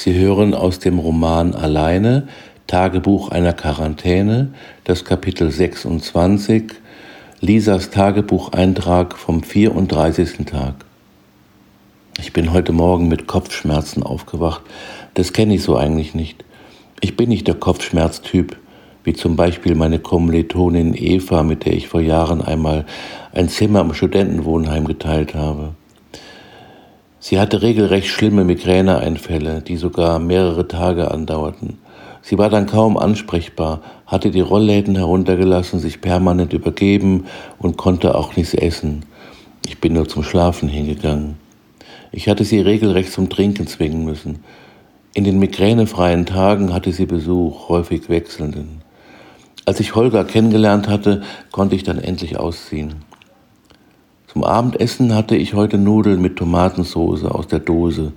Sie hören aus dem Roman Alleine, Tagebuch einer Quarantäne, das Kapitel 26, Lisas Tagebucheintrag vom 34. Tag. Ich bin heute Morgen mit Kopfschmerzen aufgewacht. Das kenne ich so eigentlich nicht. Ich bin nicht der Kopfschmerztyp, wie zum Beispiel meine Kommilitonin Eva, mit der ich vor Jahren einmal ein Zimmer im Studentenwohnheim geteilt habe. Sie hatte regelrecht schlimme Migräneeinfälle, die sogar mehrere Tage andauerten. Sie war dann kaum ansprechbar, hatte die Rollläden heruntergelassen, sich permanent übergeben und konnte auch nichts essen. Ich bin nur zum Schlafen hingegangen. Ich hatte sie regelrecht zum Trinken zwingen müssen. In den migränefreien Tagen hatte sie Besuch, häufig wechselnden. Als ich Holger kennengelernt hatte, konnte ich dann endlich ausziehen. Zum Abendessen hatte ich heute Nudeln mit Tomatensauce aus der Dose.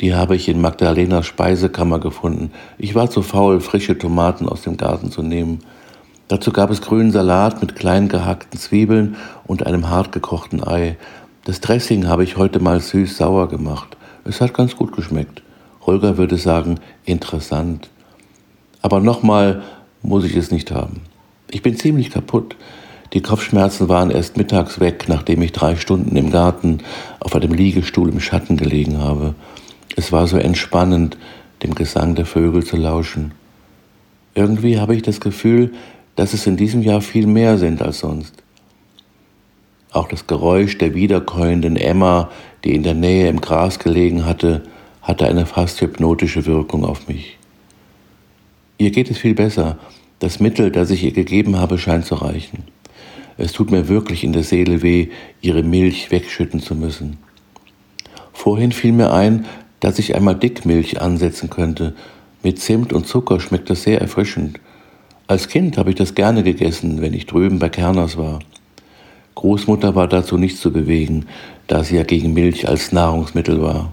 Die habe ich in Magdalenas Speisekammer gefunden. Ich war zu faul, frische Tomaten aus dem Garten zu nehmen. Dazu gab es grünen Salat mit klein gehackten Zwiebeln und einem hart gekochten Ei. Das Dressing habe ich heute mal süß-sauer gemacht. Es hat ganz gut geschmeckt. Holger würde sagen, interessant. Aber nochmal muss ich es nicht haben. Ich bin ziemlich kaputt. Die Kopfschmerzen waren erst mittags weg, nachdem ich drei Stunden im Garten auf einem Liegestuhl im Schatten gelegen habe. Es war so entspannend, dem Gesang der Vögel zu lauschen. Irgendwie habe ich das Gefühl, dass es in diesem Jahr viel mehr sind als sonst. Auch das Geräusch der wiederkäuenden Emma, die in der Nähe im Gras gelegen hatte, hatte eine fast hypnotische Wirkung auf mich. Ihr geht es viel besser. Das Mittel, das ich ihr gegeben habe, scheint zu reichen. Es tut mir wirklich in der Seele weh, ihre Milch wegschütten zu müssen. Vorhin fiel mir ein, dass ich einmal Dickmilch ansetzen könnte. Mit Zimt und Zucker schmeckt das sehr erfrischend. Als Kind habe ich das gerne gegessen, wenn ich drüben bei Kerners war. Großmutter war dazu nicht zu bewegen, da sie ja gegen Milch als Nahrungsmittel war.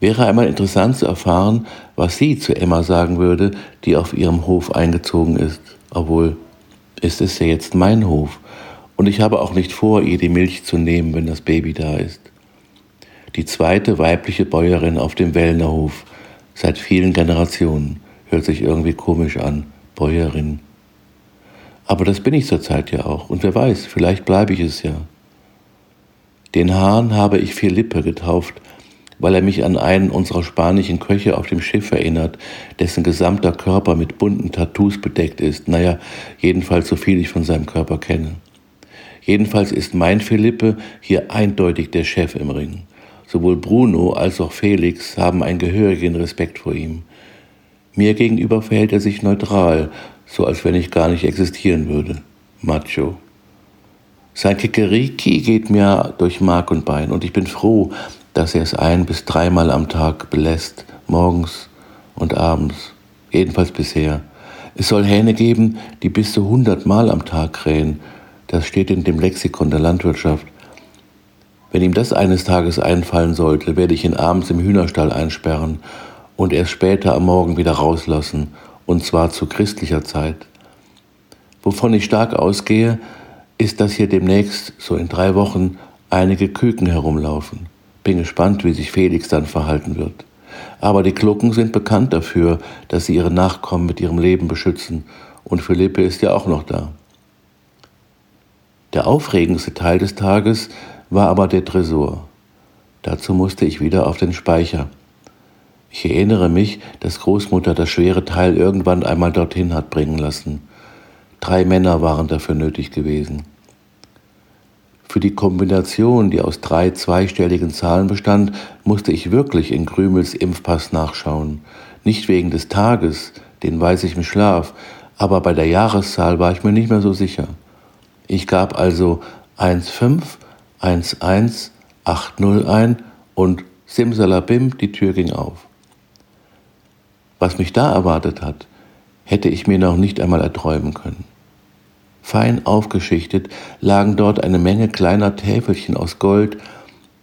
Wäre einmal interessant zu erfahren, was sie zu Emma sagen würde, die auf ihrem Hof eingezogen ist, obwohl es ist ja jetzt mein Hof und ich habe auch nicht vor, ihr die Milch zu nehmen, wenn das Baby da ist. Die zweite weibliche Bäuerin auf dem Wellnerhof, seit vielen Generationen, hört sich irgendwie komisch an, Bäuerin. Aber das bin ich zurzeit ja auch und wer weiß, vielleicht bleibe ich es ja. Den Hahn habe ich Philippe getauft, weil er mich an einen unserer spanischen Köche auf dem Schiff erinnert, dessen gesamter Körper mit bunten Tattoos bedeckt ist. Naja, jedenfalls so viel ich von seinem Körper kenne. Jedenfalls ist mein Philippe hier eindeutig der Chef im Ring. Sowohl Bruno als auch Felix haben einen gehörigen Respekt vor ihm. Mir gegenüber verhält er sich neutral, so als wenn ich gar nicht existieren würde. Macho. Sein Kikeriki geht mir durch Mark und Bein und ich bin froh, dass er es ein bis dreimal am Tag belässt, morgens und abends, jedenfalls bisher. Es soll Hähne geben, die bis zu hundertmal am Tag krähen. Das steht in dem Lexikon der Landwirtschaft. Wenn ihm das eines Tages einfallen sollte, werde ich ihn abends im Hühnerstall einsperren und erst später am Morgen wieder rauslassen, und zwar zu christlicher Zeit. Wovon ich stark ausgehe, ist, dass hier demnächst, so in drei Wochen, einige Küken herumlaufen. Bin gespannt, wie sich Felix dann verhalten wird. Aber die Klucken sind bekannt dafür, dass sie ihre Nachkommen mit ihrem Leben beschützen. Und Philippe ist ja auch noch da. Der aufregendste Teil des Tages war aber der Tresor. Dazu musste ich wieder auf den Speicher. Ich erinnere mich, dass Großmutter das schwere Teil irgendwann einmal dorthin hat bringen lassen. Drei Männer waren dafür nötig gewesen. Für die Kombination, die aus drei zweistelligen Zahlen bestand, musste ich wirklich in Krümels Impfpass nachschauen. Nicht wegen des Tages, den weiß ich im Schlaf, aber bei der Jahreszahl war ich mir nicht mehr so sicher. Ich gab also 151180 ein und simsalabim, die Tür ging auf. Was mich da erwartet hat, hätte ich mir noch nicht einmal erträumen können. Fein aufgeschichtet lagen dort eine Menge kleiner Täfelchen aus Gold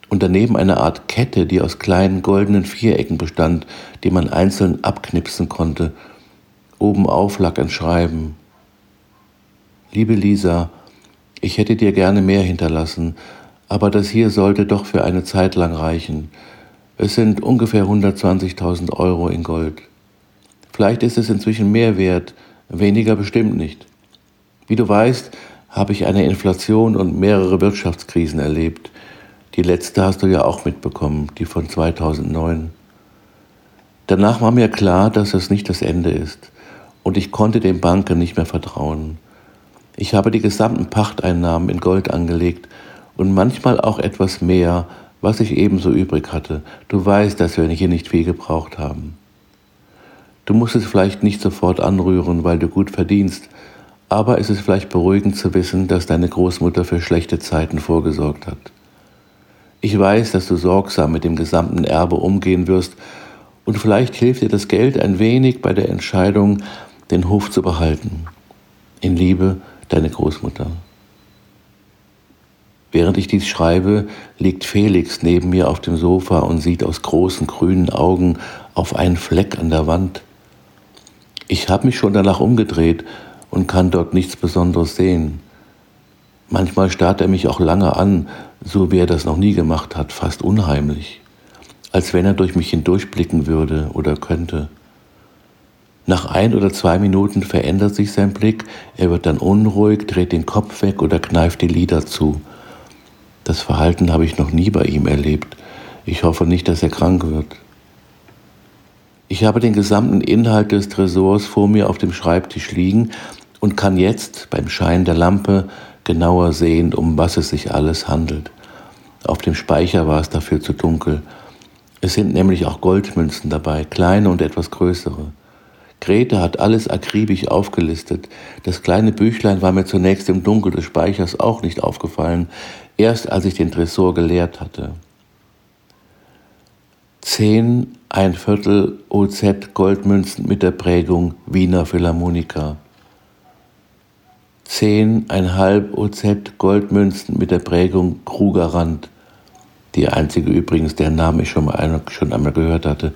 und daneben eine Art Kette, die aus kleinen goldenen Vierecken bestand, die man einzeln abknipsen konnte. Obenauf lag ein Schreiben. Liebe Lisa, ich hätte dir gerne mehr hinterlassen, aber das hier sollte doch für eine Zeit lang reichen. Es sind ungefähr 120.000 Euro in Gold. Vielleicht ist es inzwischen mehr wert, weniger bestimmt nicht. Wie du weißt, habe ich eine Inflation und mehrere Wirtschaftskrisen erlebt. Die letzte hast du ja auch mitbekommen, die von 2009. Danach war mir klar, dass es nicht das Ende ist und ich konnte den Banken nicht mehr vertrauen. Ich habe die gesamten Pachteinnahmen in Gold angelegt und manchmal auch etwas mehr, was ich ebenso übrig hatte. Du weißt, dass wir hier nicht viel gebraucht haben. Du musst es vielleicht nicht sofort anrühren, weil du gut verdienst, aber es ist vielleicht beruhigend zu wissen, dass deine Großmutter für schlechte Zeiten vorgesorgt hat. Ich weiß, dass du sorgsam mit dem gesamten Erbe umgehen wirst und vielleicht hilft dir das Geld ein wenig bei der Entscheidung, den Hof zu behalten. In Liebe, deine Großmutter. Während ich dies schreibe, liegt Felix neben mir auf dem Sofa und sieht aus großen grünen Augen auf einen Fleck an der Wand. Ich habe mich schon danach umgedreht und kann dort nichts Besonderes sehen. Manchmal starrt er mich auch lange an, so wie er das noch nie gemacht hat, fast unheimlich, als wenn er durch mich hindurchblicken würde oder könnte. Nach ein oder zwei Minuten verändert sich sein Blick, er wird dann unruhig, dreht den Kopf weg oder kneift die Lider zu. Das Verhalten habe ich noch nie bei ihm erlebt. Ich hoffe nicht, dass er krank wird. Ich habe den gesamten Inhalt des Tresors vor mir auf dem Schreibtisch liegen und kann jetzt beim Schein der Lampe genauer sehen, um was es sich alles handelt. Auf dem Speicher war es dafür zu dunkel. Es sind nämlich auch Goldmünzen dabei, kleine und etwas größere. Grete hat alles akribisch aufgelistet. Das kleine Büchlein war mir zunächst im Dunkel des Speichers auch nicht aufgefallen, erst als ich den Tresor geleert hatte. Zehn ein Viertel OZ Goldmünzen mit der Prägung Wiener Philharmoniker. Zehn ein halb OZ Goldmünzen mit der Prägung Krugerrand. Die einzige übrigens, deren Namen ich schon, mal, schon einmal gehört hatte.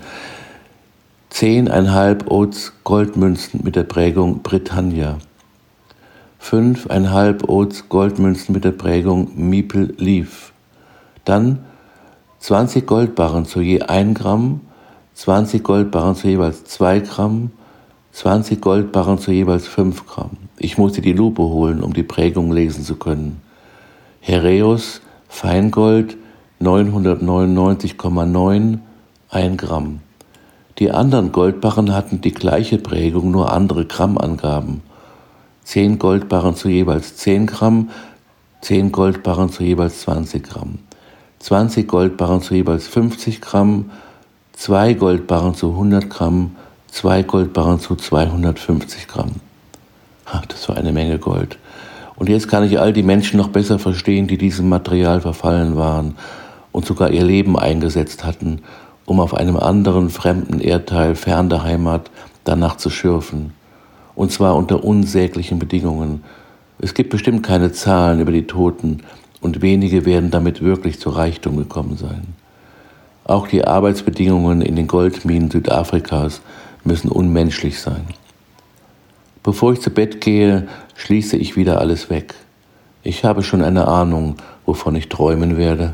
Zehneinhalb Oats Goldmünzen mit der Prägung Britannia. Fünfeinhalb Oats Goldmünzen mit der Prägung Meeple Leaf. Dann 20 Goldbarren zu je 1 Gramm, 20 Goldbarren zu jeweils 2 Gramm, 20 Goldbarren zu jeweils 5 Gramm. Ich musste die Lupe holen, um die Prägung lesen zu können. Hereus Feingold 999,9 1 Gramm. Die anderen Goldbarren hatten die gleiche Prägung, nur andere Grammangaben. Zehn Goldbarren zu jeweils 10 Gramm, zehn Goldbarren zu jeweils 20 Gramm, 20 Goldbarren zu jeweils 50 Gramm, zwei Goldbarren zu 100 Gramm, zwei Goldbarren zu 250 Gramm. Ach, das war eine Menge Gold. Und jetzt kann ich all die Menschen noch besser verstehen, die diesem Material verfallen waren und sogar ihr Leben eingesetzt hatten, um auf einem anderen fremden Erdteil fern der Heimat danach zu schürfen. Und zwar unter unsäglichen Bedingungen. Es gibt bestimmt keine Zahlen über die Toten und wenige werden damit wirklich zu Reichtum gekommen sein. Auch die Arbeitsbedingungen in den Goldminen Südafrikas müssen unmenschlich sein. Bevor ich zu Bett gehe, schließe ich wieder alles weg. Ich habe schon eine Ahnung, wovon ich träumen werde.